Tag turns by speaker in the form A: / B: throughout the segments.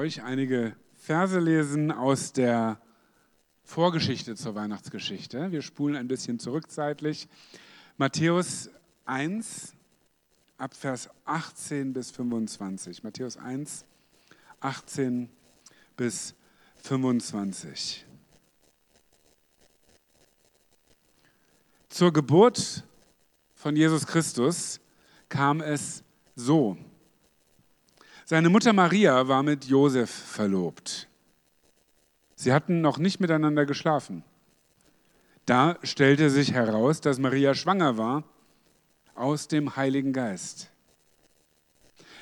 A: euch einige Verse lesen aus der Vorgeschichte zur Weihnachtsgeschichte. Wir spulen ein bisschen zurückzeitlich. Matthäus 1, ab Vers 18 bis 25. Matthäus 1, 18 bis 25. Zur Geburt von Jesus Christus kam es so. Seine Mutter Maria war mit Josef verlobt. Sie hatten noch nicht miteinander geschlafen. Da stellte sich heraus, dass Maria schwanger war aus dem Heiligen Geist.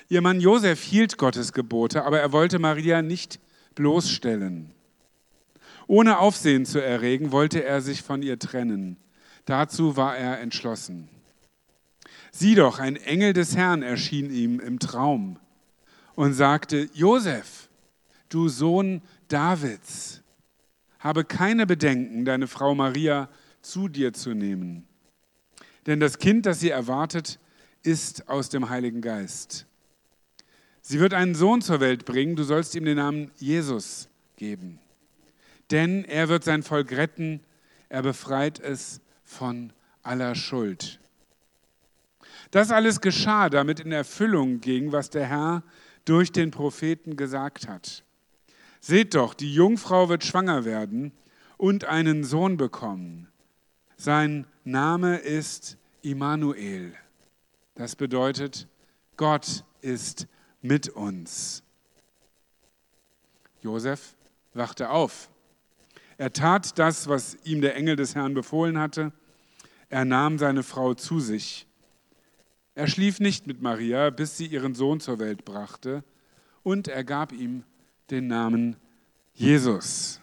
A: Ihr Mann Josef hielt Gottes Gebote, aber er wollte Maria nicht bloßstellen. Ohne Aufsehen zu erregen, wollte er sich von ihr trennen. Dazu war er entschlossen. Sieh doch, ein Engel des Herrn erschien ihm im Traum und sagte, Josef, du Sohn Davids, habe keine Bedenken, deine Frau Maria zu dir zu nehmen. Denn das Kind, das sie erwartet, ist aus dem Heiligen Geist. Sie wird einen Sohn zur Welt bringen, du sollst ihm den Namen Jesus geben. Denn er wird sein Volk retten, er befreit es von aller Schuld. Das alles geschah, damit in Erfüllung ging, was der Herr durch den Propheten gesagt hat. Seht doch, die Jungfrau wird schwanger werden und einen Sohn bekommen. Sein Name ist Immanuel. Das bedeutet, Gott ist mit uns. Josef wachte auf. Er tat das, was ihm der Engel des Herrn befohlen hatte. Er nahm seine Frau zu sich er schlief nicht mit Maria, bis sie ihren Sohn zur Welt brachte, und er gab ihm den Namen Jesus.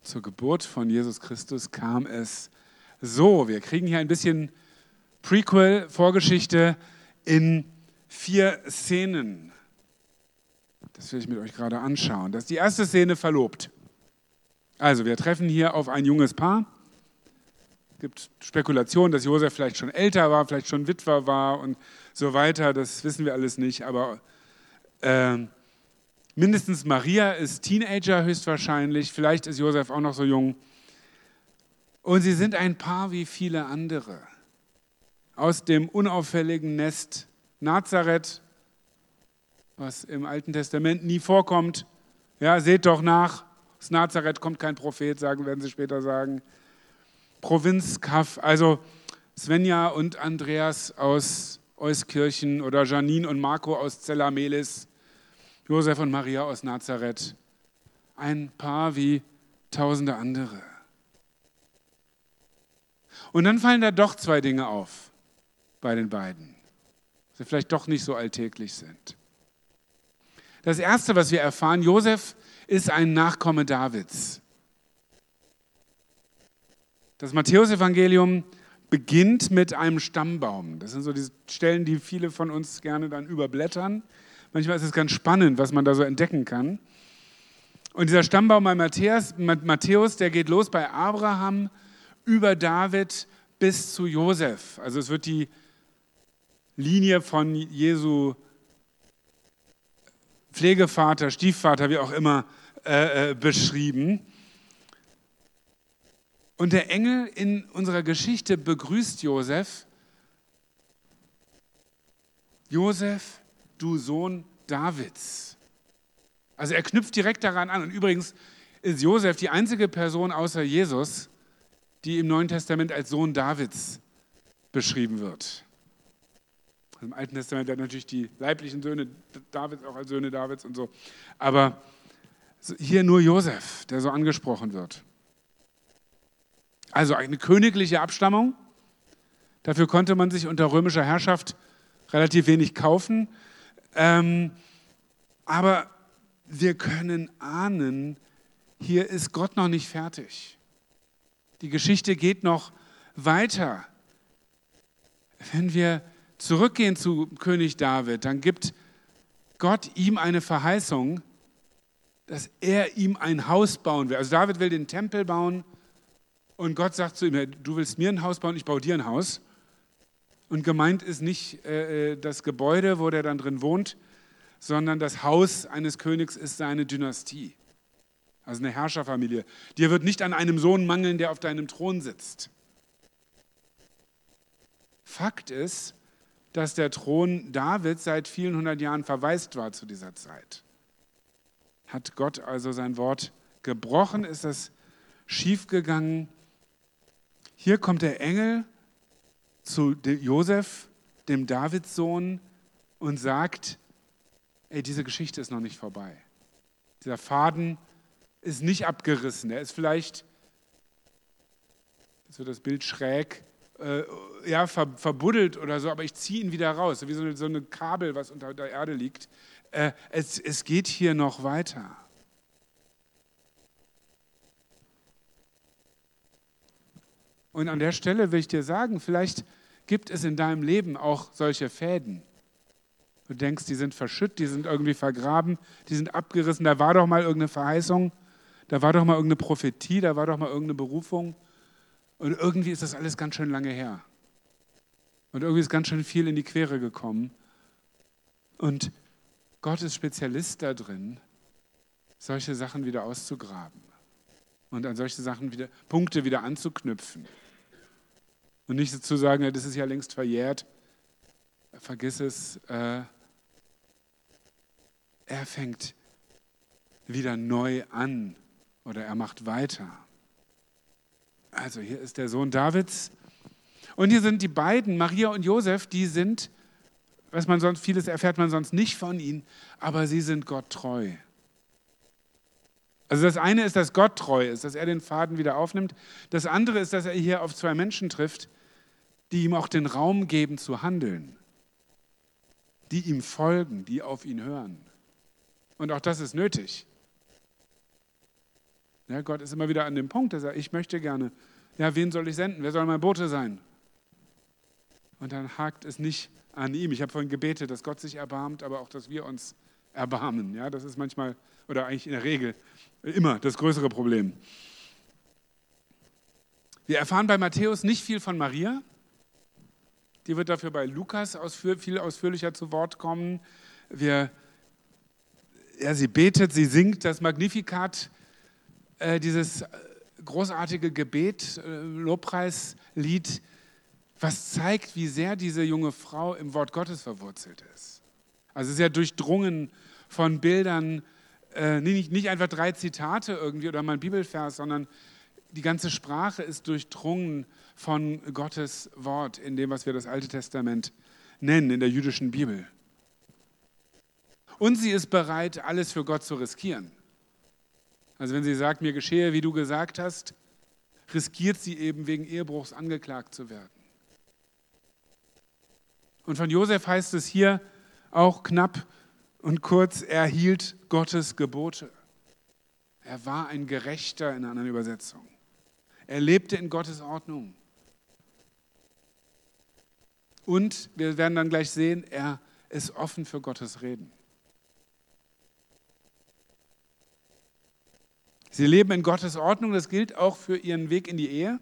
A: Zur Geburt von Jesus Christus kam es so. Wir kriegen hier ein bisschen Prequel, Vorgeschichte in vier Szenen. Das will ich mit euch gerade anschauen. Das ist die erste Szene verlobt. Also, wir treffen hier auf ein junges Paar gibt Spekulationen, dass Josef vielleicht schon älter war, vielleicht schon Witwer war und so weiter. Das wissen wir alles nicht. Aber äh, mindestens Maria ist Teenager höchstwahrscheinlich. Vielleicht ist Josef auch noch so jung. Und sie sind ein Paar wie viele andere. Aus dem unauffälligen Nest Nazareth, was im Alten Testament nie vorkommt. Ja, seht doch nach. Aus Nazareth kommt kein Prophet, sagen, werden sie später sagen. Provinz Kaff, also Svenja und Andreas aus Euskirchen oder Janine und Marco aus Zellamelis, Josef und Maria aus Nazareth. Ein Paar wie tausende andere. Und dann fallen da doch zwei Dinge auf bei den beiden, die vielleicht doch nicht so alltäglich sind. Das Erste, was wir erfahren, Josef ist ein Nachkomme Davids. Das Matthäusevangelium beginnt mit einem Stammbaum. Das sind so die Stellen, die viele von uns gerne dann überblättern. Manchmal ist es ganz spannend, was man da so entdecken kann. Und dieser Stammbaum bei Matthäus, Matthäus, der geht los bei Abraham über David bis zu Josef. Also es wird die Linie von Jesu Pflegevater, Stiefvater, wie auch immer, äh, äh beschrieben. Und der Engel in unserer Geschichte begrüßt Josef. Josef, du Sohn Davids. Also er knüpft direkt daran an. Und übrigens ist Josef die einzige Person außer Jesus, die im Neuen Testament als Sohn Davids beschrieben wird. Im Alten Testament hat natürlich die leiblichen Söhne Davids auch als Söhne Davids und so. Aber hier nur Josef, der so angesprochen wird. Also eine königliche Abstammung. Dafür konnte man sich unter römischer Herrschaft relativ wenig kaufen. Ähm, aber wir können ahnen, hier ist Gott noch nicht fertig. Die Geschichte geht noch weiter. Wenn wir zurückgehen zu König David, dann gibt Gott ihm eine Verheißung, dass er ihm ein Haus bauen will. Also David will den Tempel bauen und Gott sagt zu ihm, du willst mir ein Haus bauen, ich baue dir ein Haus. Und gemeint ist nicht äh, äh, das Gebäude, wo der dann drin wohnt, sondern das Haus eines Königs ist seine Dynastie. Also eine Herrscherfamilie. Dir wird nicht an einem Sohn mangeln, der auf deinem Thron sitzt. Fakt ist, dass der Thron Davids seit vielen hundert Jahren verwaist war zu dieser Zeit. Hat Gott also sein Wort gebrochen? Ist das schiefgegangen? Hier kommt der Engel zu Josef, dem Davidssohn, und sagt, ey, diese Geschichte ist noch nicht vorbei. Dieser Faden ist nicht abgerissen. Er ist vielleicht, so das Bild schräg, äh, ja, ver, verbuddelt oder so, aber ich ziehe ihn wieder raus, wie so eine, so eine Kabel, was unter der Erde liegt. Äh, es, es geht hier noch weiter. Und an der Stelle will ich dir sagen, vielleicht gibt es in deinem Leben auch solche Fäden. Du denkst, die sind verschütt, die sind irgendwie vergraben, die sind abgerissen. Da war doch mal irgendeine Verheißung, da war doch mal irgendeine Prophetie, da war doch mal irgendeine Berufung. Und irgendwie ist das alles ganz schön lange her. Und irgendwie ist ganz schön viel in die Quere gekommen. Und Gott ist Spezialist da drin, solche Sachen wieder auszugraben und an solche Sachen wieder, Punkte wieder anzuknüpfen. Und nicht zu sagen, das ist ja längst verjährt, vergiss es. Äh, er fängt wieder neu an oder er macht weiter. Also hier ist der Sohn Davids. Und hier sind die beiden, Maria und Josef, die sind, was man sonst, vieles erfährt man sonst nicht von ihnen, aber sie sind Gott treu. Also das eine ist, dass Gott treu ist, dass er den Faden wieder aufnimmt. Das andere ist, dass er hier auf zwei Menschen trifft, die ihm auch den Raum geben zu handeln, die ihm folgen, die auf ihn hören. Und auch das ist nötig. Ja, Gott ist immer wieder an dem Punkt, dass er, ich möchte gerne, ja, wen soll ich senden? Wer soll mein Bote sein? Und dann hakt es nicht an ihm. Ich habe vorhin gebetet, dass Gott sich erbarmt, aber auch, dass wir uns erbarmen. Ja, das ist manchmal, oder eigentlich in der Regel, immer das größere Problem. Wir erfahren bei Matthäus nicht viel von Maria. Die wird dafür bei Lukas ausführ, viel ausführlicher zu Wort kommen. Wir, ja, sie betet, sie singt das Magnificat äh, dieses großartige Gebet, äh, Lobpreislied, was zeigt, wie sehr diese junge Frau im Wort Gottes verwurzelt ist. Also ja durchdrungen von Bildern, äh, nicht, nicht einfach drei Zitate irgendwie oder mal ein Bibelvers, sondern die ganze Sprache ist durchdrungen von Gottes Wort in dem, was wir das Alte Testament nennen, in der jüdischen Bibel. Und sie ist bereit, alles für Gott zu riskieren. Also wenn sie sagt, mir geschehe, wie du gesagt hast, riskiert sie eben wegen Ehebruchs angeklagt zu werden. Und von Josef heißt es hier auch knapp und kurz, er hielt Gottes Gebote. Er war ein Gerechter in einer anderen Übersetzung. Er lebte in Gottes Ordnung. Und wir werden dann gleich sehen, er ist offen für Gottes Reden. Sie leben in Gottes Ordnung, das gilt auch für ihren Weg in die Ehe.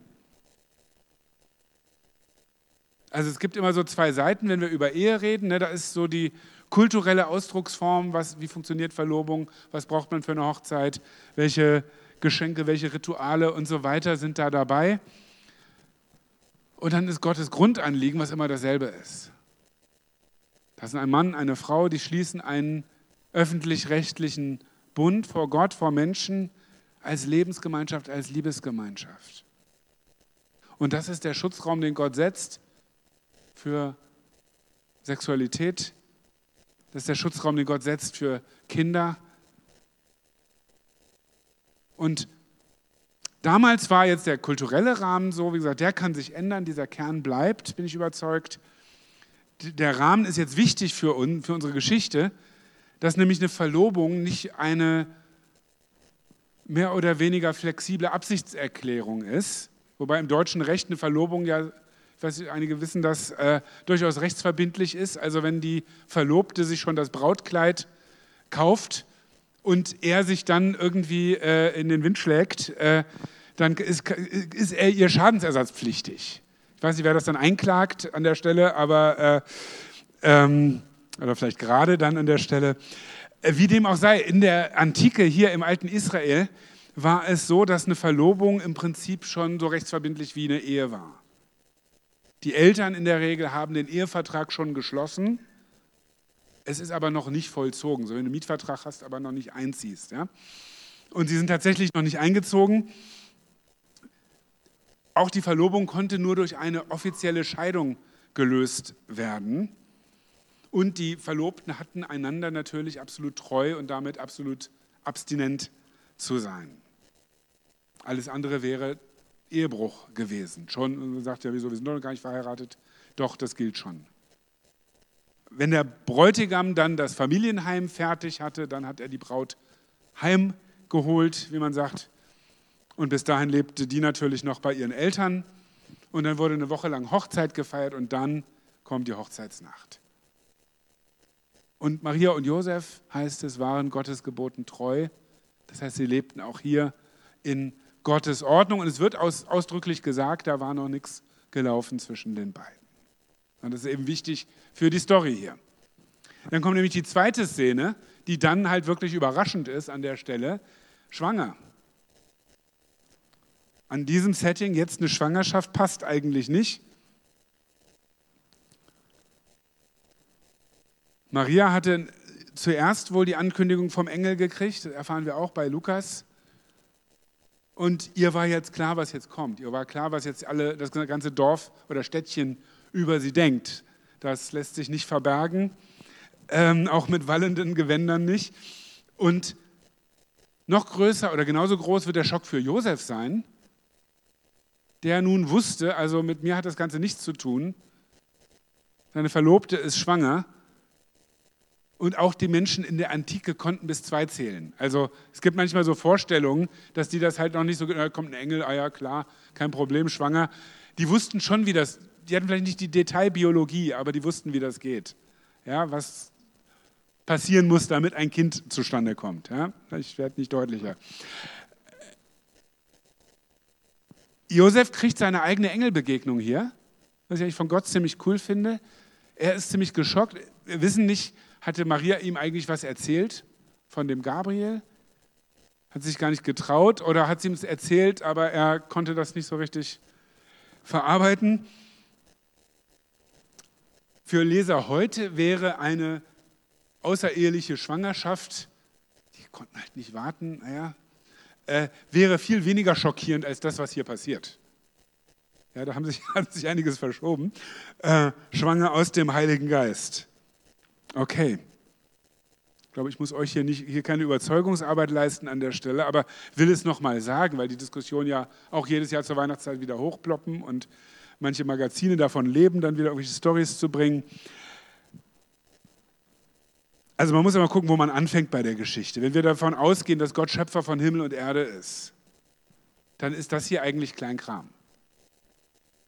A: Also es gibt immer so zwei Seiten, wenn wir über Ehe reden. Ne, da ist so die kulturelle Ausdrucksform, was, wie funktioniert Verlobung, was braucht man für eine Hochzeit, welche Geschenke, welche Rituale und so weiter sind da dabei. Und dann ist Gottes Grundanliegen, was immer dasselbe ist. Das sind ein Mann, eine Frau, die schließen einen öffentlich-rechtlichen Bund vor Gott, vor Menschen, als Lebensgemeinschaft, als Liebesgemeinschaft. Und das ist der Schutzraum, den Gott setzt für Sexualität. Das ist der Schutzraum, den Gott setzt für Kinder. Und damals war jetzt der kulturelle Rahmen so, wie gesagt, der kann sich ändern, dieser Kern bleibt, bin ich überzeugt. Der Rahmen ist jetzt wichtig für uns, für unsere Geschichte, dass nämlich eine Verlobung nicht eine mehr oder weniger flexible Absichtserklärung ist, wobei im deutschen Recht eine Verlobung ja, ich weiß nicht, einige wissen, dass äh, durchaus rechtsverbindlich ist. Also wenn die Verlobte sich schon das Brautkleid kauft und er sich dann irgendwie äh, in den Wind schlägt, äh, dann ist, ist, er ihr schadensersatzpflichtig. Ich weiß nicht, wer das dann einklagt an der Stelle, aber äh, ähm, Oder vielleicht gerade dann an der Stelle. Äh, wie dem auch sei, in der Antike hier im alten Israel war es so, dass eine Verlobung im Prinzip schon so rechtsverbindlich wie eine Ehe war. Die Eltern in der Regel haben den Ehevertrag schon geschlossen. Es ist aber noch nicht vollzogen. So, wenn du einen Mietvertrag hast, aber noch nicht einziehst. Ja? Und sie sind tatsächlich noch nicht eingezogen. Auch die Verlobung konnte nur durch eine offizielle Scheidung gelöst werden. Und die Verlobten hatten einander natürlich absolut treu und damit absolut abstinent zu sein. Alles andere wäre Ehebruch gewesen. Schon, sagt ja, wieso, wir sind doch gar nicht verheiratet. Doch, das gilt schon. Wenn der Bräutigam dann das Familienheim fertig hatte, dann hat er die Braut heimgeholt, wie man sagt. Und bis dahin lebte die natürlich noch bei ihren Eltern. Und dann wurde eine Woche lang Hochzeit gefeiert und dann kommt die Hochzeitsnacht. Und Maria und Josef, heißt es, waren Gottes Geboten treu. Das heißt, sie lebten auch hier in Gottes Ordnung. Und es wird aus, ausdrücklich gesagt, da war noch nichts gelaufen zwischen den beiden. Und das ist eben wichtig für die Story hier. Dann kommt nämlich die zweite Szene, die dann halt wirklich überraschend ist an der Stelle. Schwanger. An diesem Setting jetzt eine Schwangerschaft passt eigentlich nicht. Maria hatte zuerst wohl die Ankündigung vom Engel gekriegt, das erfahren wir auch bei Lukas. Und ihr war jetzt klar, was jetzt kommt. Ihr war klar, was jetzt alle, das ganze Dorf oder Städtchen über sie denkt. Das lässt sich nicht verbergen, ähm, auch mit wallenden Gewändern nicht. Und noch größer oder genauso groß wird der Schock für Josef sein, der nun wusste, also mit mir hat das Ganze nichts zu tun. Seine Verlobte ist schwanger und auch die Menschen in der Antike konnten bis zwei zählen. Also es gibt manchmal so Vorstellungen, dass die das halt noch nicht so, da kommt ein Engel, ah ja klar, kein Problem, schwanger. Die wussten schon, wie das, die hatten vielleicht nicht die Detailbiologie, aber die wussten, wie das geht. Ja, was passieren muss, damit ein Kind zustande kommt. Ja, ich werde nicht deutlicher. Josef kriegt seine eigene Engelbegegnung hier, was ich eigentlich von Gott ziemlich cool finde. Er ist ziemlich geschockt. Wir wissen nicht, hatte Maria ihm eigentlich was erzählt von dem Gabriel? Hat sich gar nicht getraut oder hat sie ihm es erzählt, aber er konnte das nicht so richtig verarbeiten? Für Leser heute wäre eine außereheliche Schwangerschaft, die konnten halt nicht warten, naja, äh, wäre viel weniger schockierend als das, was hier passiert. Ja, da haben sich, hat sich einiges verschoben. Äh, schwanger aus dem Heiligen Geist. Okay. Ich glaube, ich muss euch hier, nicht, hier keine Überzeugungsarbeit leisten an der Stelle, aber will es nochmal sagen, weil die Diskussion ja auch jedes Jahr zur Weihnachtszeit wieder hochploppen und manche Magazine davon leben, dann wieder irgendwelche Stories zu bringen. Also man muss immer gucken, wo man anfängt bei der Geschichte. Wenn wir davon ausgehen, dass Gott Schöpfer von Himmel und Erde ist, dann ist das hier eigentlich Kleinkram.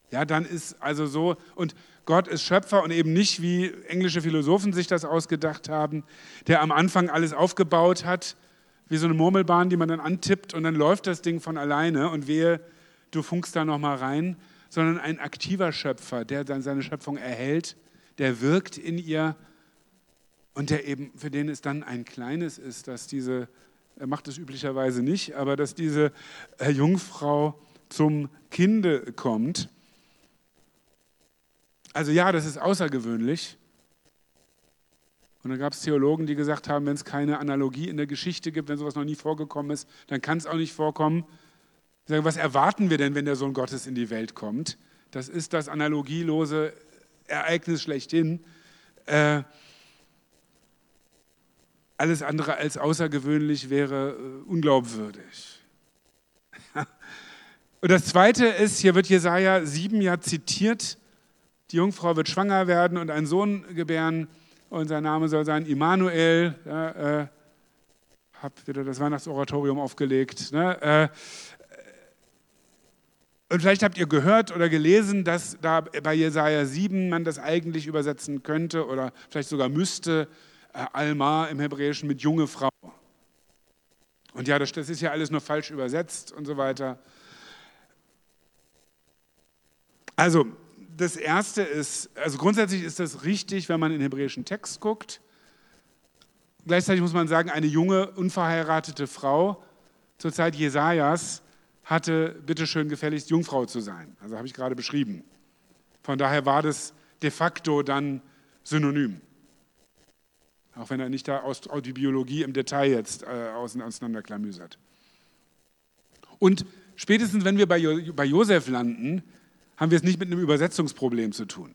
A: Ja, dann ist also so, und Gott ist Schöpfer und eben nicht, wie englische Philosophen sich das ausgedacht haben, der am Anfang alles aufgebaut hat, wie so eine Murmelbahn, die man dann antippt und dann läuft das Ding von alleine und wehe, du funkst da nochmal rein, sondern ein aktiver Schöpfer, der dann seine Schöpfung erhält, der wirkt in ihr und der eben, für den es dann ein kleines ist, dass diese, er macht es üblicherweise nicht, aber dass diese äh, Jungfrau zum Kinde kommt. Also ja, das ist außergewöhnlich. Und dann gab es Theologen, die gesagt haben, wenn es keine Analogie in der Geschichte gibt, wenn sowas noch nie vorgekommen ist, dann kann es auch nicht vorkommen. Sagen, was erwarten wir denn, wenn der Sohn Gottes in die Welt kommt? Das ist das analogielose Ereignis schlechthin. Äh, alles andere als außergewöhnlich wäre äh, unglaubwürdig. Und das Zweite ist, hier wird Jesaja 7 ja zitiert, die Jungfrau wird schwanger werden und einen Sohn gebären und sein Name soll sein Immanuel. Ja, äh, habe wieder das Weihnachtsoratorium aufgelegt. Ne? Äh, und vielleicht habt ihr gehört oder gelesen, dass da bei Jesaja 7 man das eigentlich übersetzen könnte oder vielleicht sogar müsste, äh, Alma im Hebräischen mit junge Frau. Und ja, das, das ist ja alles nur falsch übersetzt und so weiter. Also, das erste ist, also grundsätzlich ist das richtig, wenn man in den hebräischen Text guckt. Gleichzeitig muss man sagen, eine junge, unverheiratete Frau zur Zeit Jesajas hatte bitteschön gefälligst Jungfrau zu sein. Also habe ich gerade beschrieben. Von daher war das de facto dann synonym. Auch wenn er nicht da aus die Biologie im Detail jetzt äh, auseinanderklamüsert. Und spätestens, wenn wir bei, jo bei Josef landen, haben wir es nicht mit einem Übersetzungsproblem zu tun,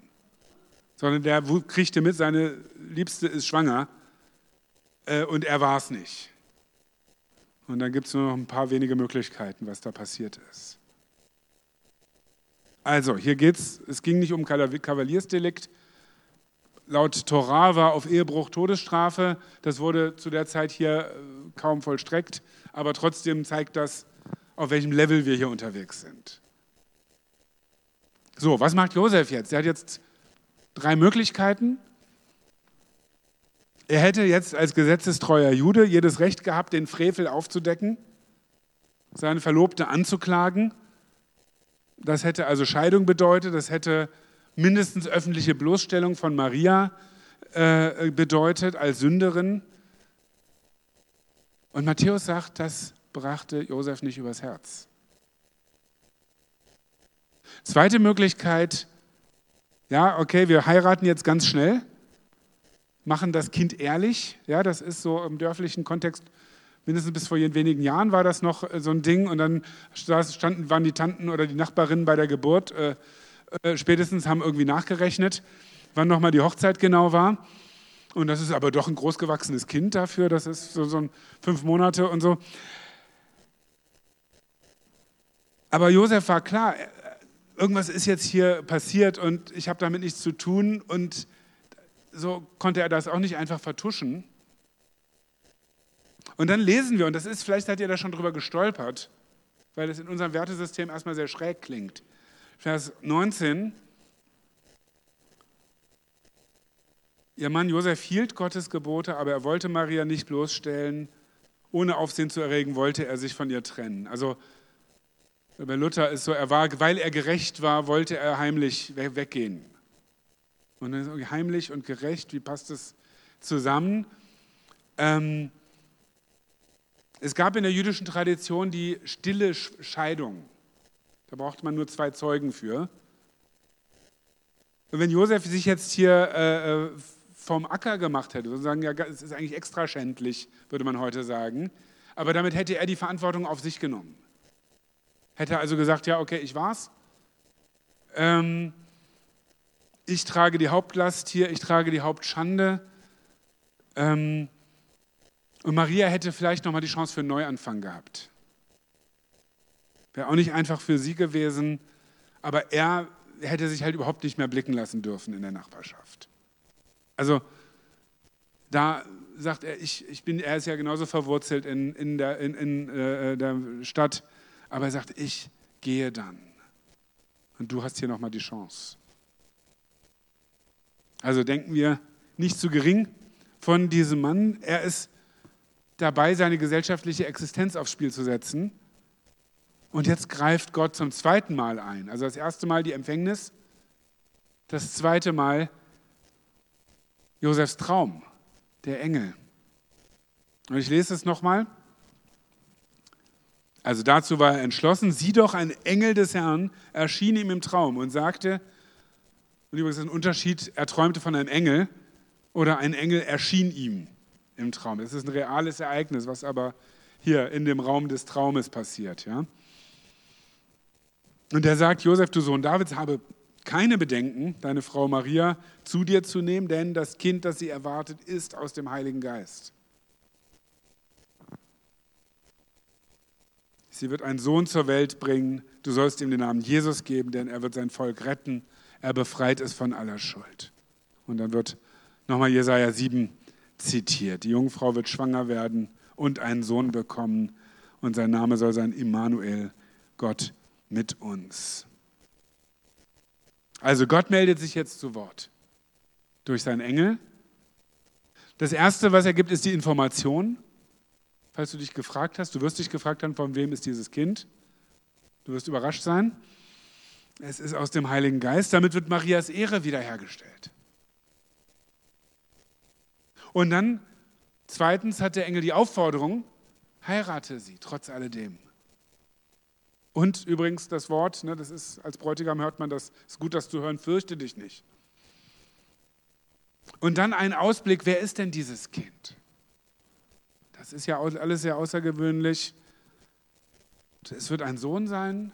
A: sondern der kriegte mit, seine Liebste ist schwanger äh, und er war es nicht. Und dann gibt es nur noch ein paar wenige Möglichkeiten, was da passiert ist. Also, hier geht's, es ging nicht um Kavaliersdelikt. Laut Torah war auf Ehebruch Todesstrafe. Das wurde zu der Zeit hier äh, kaum vollstreckt, aber trotzdem zeigt das, auf welchem Level wir hier unterwegs sind. So, was macht Josef jetzt? Er hat jetzt drei Möglichkeiten. Er hätte jetzt als gesetzestreuer Jude jedes Recht gehabt, den Frevel aufzudecken, seine Verlobte anzuklagen. Das hätte also Scheidung bedeutet, das hätte mindestens öffentliche Bloßstellung von Maria äh, bedeutet als Sünderin. Und Matthäus sagt, das brachte Josef nicht übers Herz. Zweite Möglichkeit, ja, okay, wir heiraten jetzt ganz schnell machen das Kind ehrlich. Ja, das ist so im dörflichen Kontext, mindestens bis vor wenigen Jahren war das noch äh, so ein Ding. Und dann standen, waren die Tanten oder die Nachbarinnen bei der Geburt, äh, äh, spätestens haben irgendwie nachgerechnet, wann nochmal die Hochzeit genau war. Und das ist aber doch ein großgewachsenes Kind dafür, das ist so, so ein fünf Monate und so. Aber Josef war klar, äh, irgendwas ist jetzt hier passiert und ich habe damit nichts zu tun und so konnte er das auch nicht einfach vertuschen. Und dann lesen wir, und das ist, vielleicht seid ihr da schon drüber gestolpert, weil es in unserem Wertesystem erstmal sehr schräg klingt. Vers 19. Ihr Mann Josef hielt Gottes Gebote, aber er wollte Maria nicht bloßstellen. Ohne Aufsehen zu erregen, wollte er sich von ihr trennen. Also bei Luther ist so, er war, weil er gerecht war, wollte er heimlich weggehen. Und dann heimlich und gerecht, wie passt das zusammen? Ähm, es gab in der jüdischen Tradition die stille Scheidung. Da braucht man nur zwei Zeugen für. Und wenn Josef sich jetzt hier äh, äh vom Acker gemacht hätte, sozusagen, ja, es ist eigentlich extra schändlich, würde man heute sagen, aber damit hätte er die Verantwortung auf sich genommen. Hätte also gesagt, ja, okay, ich war's. Ähm, ich trage die Hauptlast hier, ich trage die Hauptschande. Ähm, und Maria hätte vielleicht nochmal die Chance für einen Neuanfang gehabt. Wäre auch nicht einfach für sie gewesen, aber er hätte sich halt überhaupt nicht mehr blicken lassen dürfen in der Nachbarschaft. Also da sagt er, ich, ich bin, er ist ja genauso verwurzelt in, in, der, in, in äh, der Stadt, aber er sagt, ich gehe dann. Und du hast hier nochmal die Chance. Also denken wir nicht zu gering von diesem Mann. Er ist dabei, seine gesellschaftliche Existenz aufs Spiel zu setzen. Und jetzt greift Gott zum zweiten Mal ein. Also das erste Mal die Empfängnis, das zweite Mal Josefs Traum, der Engel. Und ich lese es nochmal. Also dazu war er entschlossen. Sieh doch, ein Engel des Herrn erschien ihm im Traum und sagte, und übrigens ein Unterschied, er träumte von einem Engel oder ein Engel erschien ihm im Traum. Das ist ein reales Ereignis, was aber hier in dem Raum des Traumes passiert. Ja? Und er sagt, Josef, du Sohn Davids, habe keine Bedenken, deine Frau Maria zu dir zu nehmen, denn das Kind, das sie erwartet, ist aus dem Heiligen Geist. Sie wird einen Sohn zur Welt bringen, du sollst ihm den Namen Jesus geben, denn er wird sein Volk retten er befreit es von aller Schuld. Und dann wird nochmal Jesaja 7 zitiert. Die Jungfrau wird schwanger werden und einen Sohn bekommen und sein Name soll sein Immanuel, Gott mit uns. Also Gott meldet sich jetzt zu Wort durch seinen Engel. Das Erste, was er gibt, ist die Information. Falls du dich gefragt hast, du wirst dich gefragt haben, von wem ist dieses Kind. Du wirst überrascht sein. Es ist aus dem Heiligen Geist. Damit wird Marias Ehre wiederhergestellt. Und dann, zweitens, hat der Engel die Aufforderung, heirate sie, trotz alledem. Und übrigens das Wort, ne, das ist, als Bräutigam hört man das, ist gut, das zu hören, fürchte dich nicht. Und dann ein Ausblick, wer ist denn dieses Kind? Das ist ja alles sehr außergewöhnlich. Es wird ein Sohn sein.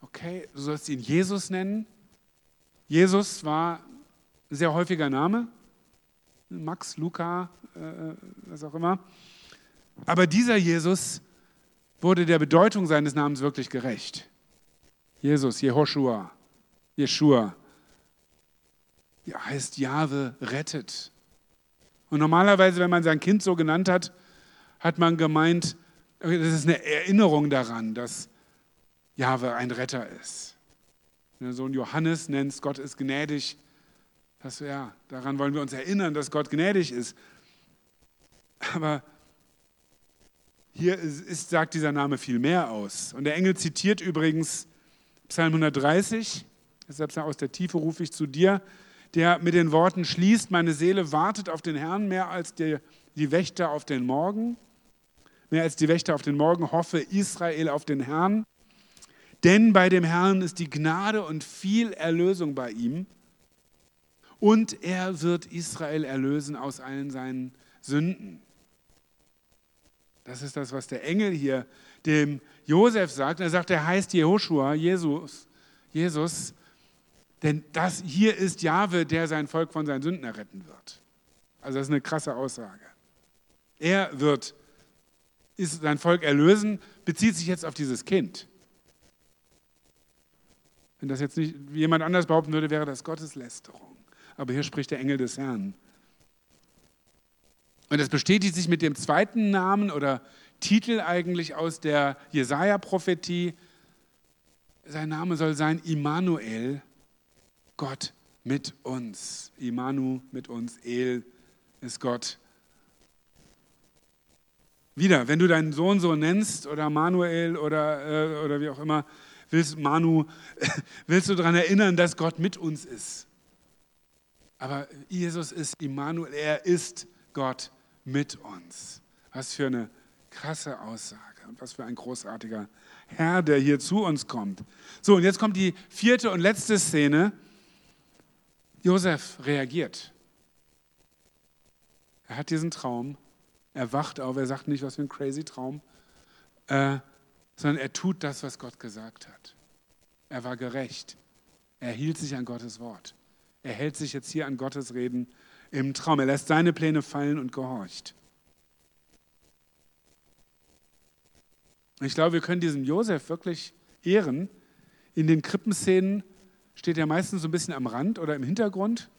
A: Okay, du sollst ihn Jesus nennen. Jesus war ein sehr häufiger Name. Max, Luca, äh, was auch immer. Aber dieser Jesus wurde der Bedeutung seines Namens wirklich gerecht. Jesus, Jehoshua, Jeshua, ja, heißt Jahwe rettet. Und normalerweise, wenn man sein Kind so genannt hat, hat man gemeint, das ist eine Erinnerung daran, dass Jahwe ein Retter ist. Der Sohn Johannes nennt Gott ist gnädig. Das, ja, daran wollen wir uns erinnern, dass Gott gnädig ist. Aber hier ist, sagt dieser Name viel mehr aus. Und der Engel zitiert übrigens Psalm 130, deshalb aus der Tiefe rufe ich zu dir, der mit den Worten schließt, meine Seele wartet auf den Herrn mehr als die, die Wächter auf den Morgen. Mehr als die Wächter auf den Morgen hoffe Israel auf den Herrn. Denn bei dem Herrn ist die Gnade und viel Erlösung bei ihm. Und er wird Israel erlösen aus allen seinen Sünden. Das ist das, was der Engel hier dem Josef sagt. Er sagt, er heißt Jehoshua, Jesus, Jesus, denn das hier ist Jahwe, der sein Volk von seinen Sünden erretten wird. Also das ist eine krasse Aussage. Er wird sein Volk erlösen, bezieht sich jetzt auf dieses Kind. Wenn das jetzt nicht jemand anders behaupten würde, wäre das Gotteslästerung. Aber hier spricht der Engel des Herrn. Und das bestätigt sich mit dem zweiten Namen oder Titel eigentlich aus der Jesaja-Prophetie. Sein Name soll sein Immanuel, Gott mit uns. Imanu mit uns, El ist Gott. Wieder, wenn du deinen Sohn so nennst oder Manuel oder, äh, oder wie auch immer, willst Manu, willst du daran erinnern, dass Gott mit uns ist. Aber Jesus ist Immanuel, er ist Gott mit uns. Was für eine krasse Aussage und was für ein großartiger Herr, der hier zu uns kommt. So, und jetzt kommt die vierte und letzte Szene. Josef reagiert. Er hat diesen Traum, er wacht auf, er sagt nicht, was für ein crazy Traum, äh, sondern er tut das, was Gott gesagt hat. Er war gerecht. Er hielt sich an Gottes Wort. Er hält sich jetzt hier an Gottes Reden im Traum. Er lässt seine Pläne fallen und gehorcht. Ich glaube, wir können diesen Josef wirklich ehren. In den Krippenszenen steht er meistens so ein bisschen am Rand oder im Hintergrund,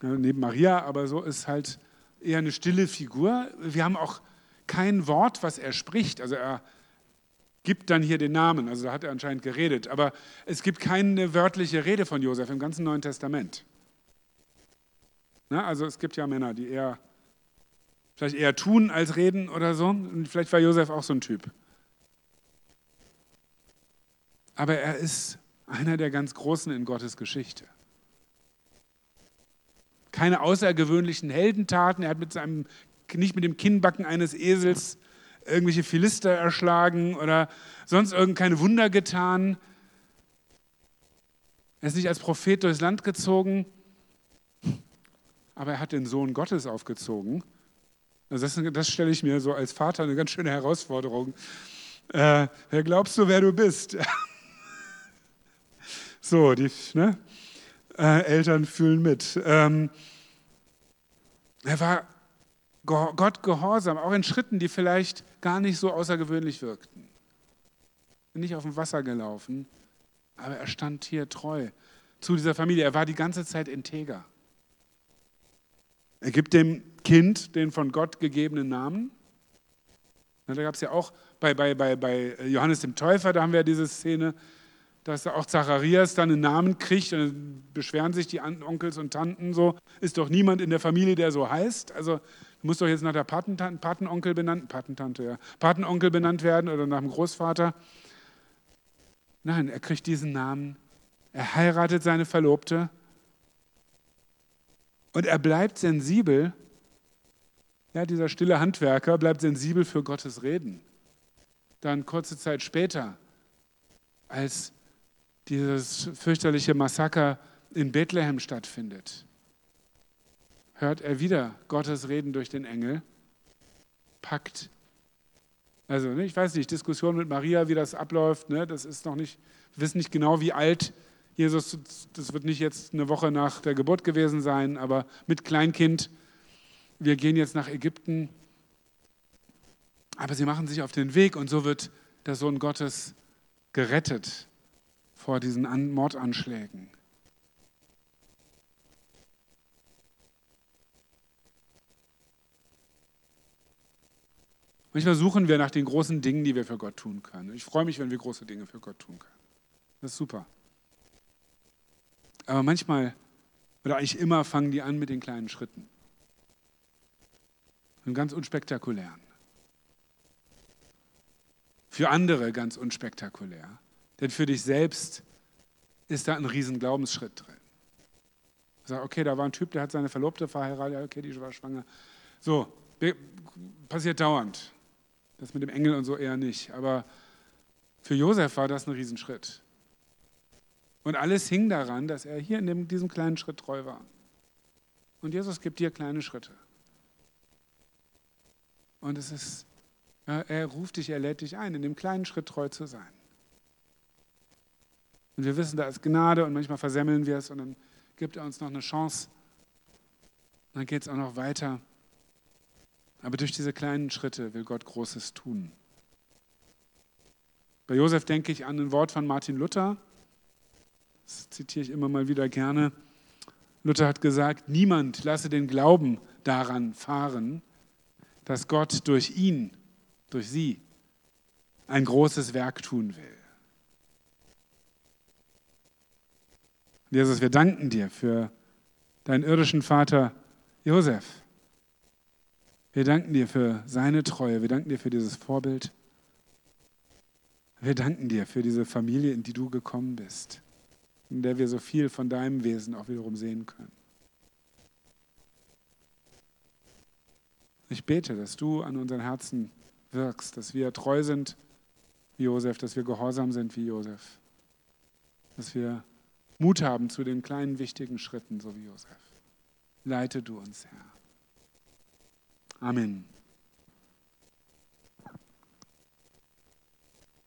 A: neben Maria, aber so ist halt eher eine stille Figur. Wir haben auch kein Wort, was er spricht. Also er gibt dann hier den Namen, also da hat er anscheinend geredet, aber es gibt keine wörtliche Rede von Josef im ganzen Neuen Testament. Na, also es gibt ja Männer, die eher vielleicht eher tun als reden oder so. Und vielleicht war Josef auch so ein Typ. Aber er ist einer der ganz Großen in Gottes Geschichte. Keine außergewöhnlichen Heldentaten. Er hat mit seinem, nicht mit dem Kinnbacken eines Esels irgendwelche Philister erschlagen oder sonst irgendeine Wunder getan. Er ist nicht als Prophet durchs Land gezogen, aber er hat den Sohn Gottes aufgezogen. Also das, das stelle ich mir so als Vater eine ganz schöne Herausforderung. Äh, wer glaubst du, wer du bist? So, die ne? äh, Eltern fühlen mit. Ähm, er war Gott gehorsam, auch in Schritten, die vielleicht gar nicht so außergewöhnlich wirkten. Nicht auf dem Wasser gelaufen, aber er stand hier treu zu dieser Familie. Er war die ganze Zeit integer. Er gibt dem Kind den von Gott gegebenen Namen. Da gab es ja auch bei, bei, bei, bei Johannes dem Täufer, da haben wir ja diese Szene, dass auch Zacharias dann einen Namen kriegt und dann beschweren sich die Onkels und Tanten so, ist doch niemand in der Familie, der so heißt. Also muss doch jetzt nach der Patentante, Patenonkel benannt, Patentante, ja, Patenonkel benannt werden oder nach dem Großvater. Nein, er kriegt diesen Namen Er heiratet seine Verlobte und er bleibt sensibel. Ja, dieser stille Handwerker bleibt sensibel für Gottes Reden. Dann kurze Zeit später, als dieses fürchterliche Massaker in Bethlehem stattfindet, hört er wieder Gottes Reden durch den Engel, packt. Also, ne, ich weiß nicht, Diskussion mit Maria, wie das abläuft, ne, das ist noch nicht, wir wissen nicht genau, wie alt Jesus, das wird nicht jetzt eine Woche nach der Geburt gewesen sein, aber mit Kleinkind, wir gehen jetzt nach Ägypten. Aber sie machen sich auf den Weg und so wird der Sohn Gottes gerettet vor diesen Mordanschlägen. Manchmal suchen wir nach den großen Dingen, die wir für Gott tun können. Ich freue mich, wenn wir große Dinge für Gott tun können. Das ist super. Aber manchmal, oder eigentlich immer, fangen die an mit den kleinen Schritten. Und ganz unspektakulären. Für andere ganz unspektakulär. Denn für dich selbst ist da ein riesen Glaubensschritt drin. Sag, okay, da war ein Typ, der hat seine Verlobte verheiratet, okay, die war schwanger. So, passiert dauernd. Das mit dem Engel und so eher nicht. Aber für Josef war das ein Riesenschritt. Und alles hing daran, dass er hier in dem, diesem kleinen Schritt treu war. Und Jesus gibt dir kleine Schritte. Und es ist, er ruft dich, er lädt dich ein, in dem kleinen Schritt treu zu sein. Und wir wissen, da ist Gnade und manchmal versemmeln wir es und dann gibt er uns noch eine Chance. Und dann geht es auch noch weiter. Aber durch diese kleinen Schritte will Gott Großes tun. Bei Josef denke ich an ein Wort von Martin Luther, das zitiere ich immer mal wieder gerne. Luther hat gesagt, niemand lasse den Glauben daran fahren, dass Gott durch ihn, durch sie, ein großes Werk tun will. Jesus, wir danken dir für deinen irdischen Vater Josef. Wir danken dir für seine Treue. Wir danken dir für dieses Vorbild. Wir danken dir für diese Familie, in die du gekommen bist in der wir so viel von deinem Wesen auch wiederum sehen können. Ich bete, dass du an unseren Herzen wirkst, dass wir treu sind wie Josef, dass wir gehorsam sind wie Josef, dass wir Mut haben zu den kleinen wichtigen Schritten, so wie Josef. Leite du uns, Herr. Amen.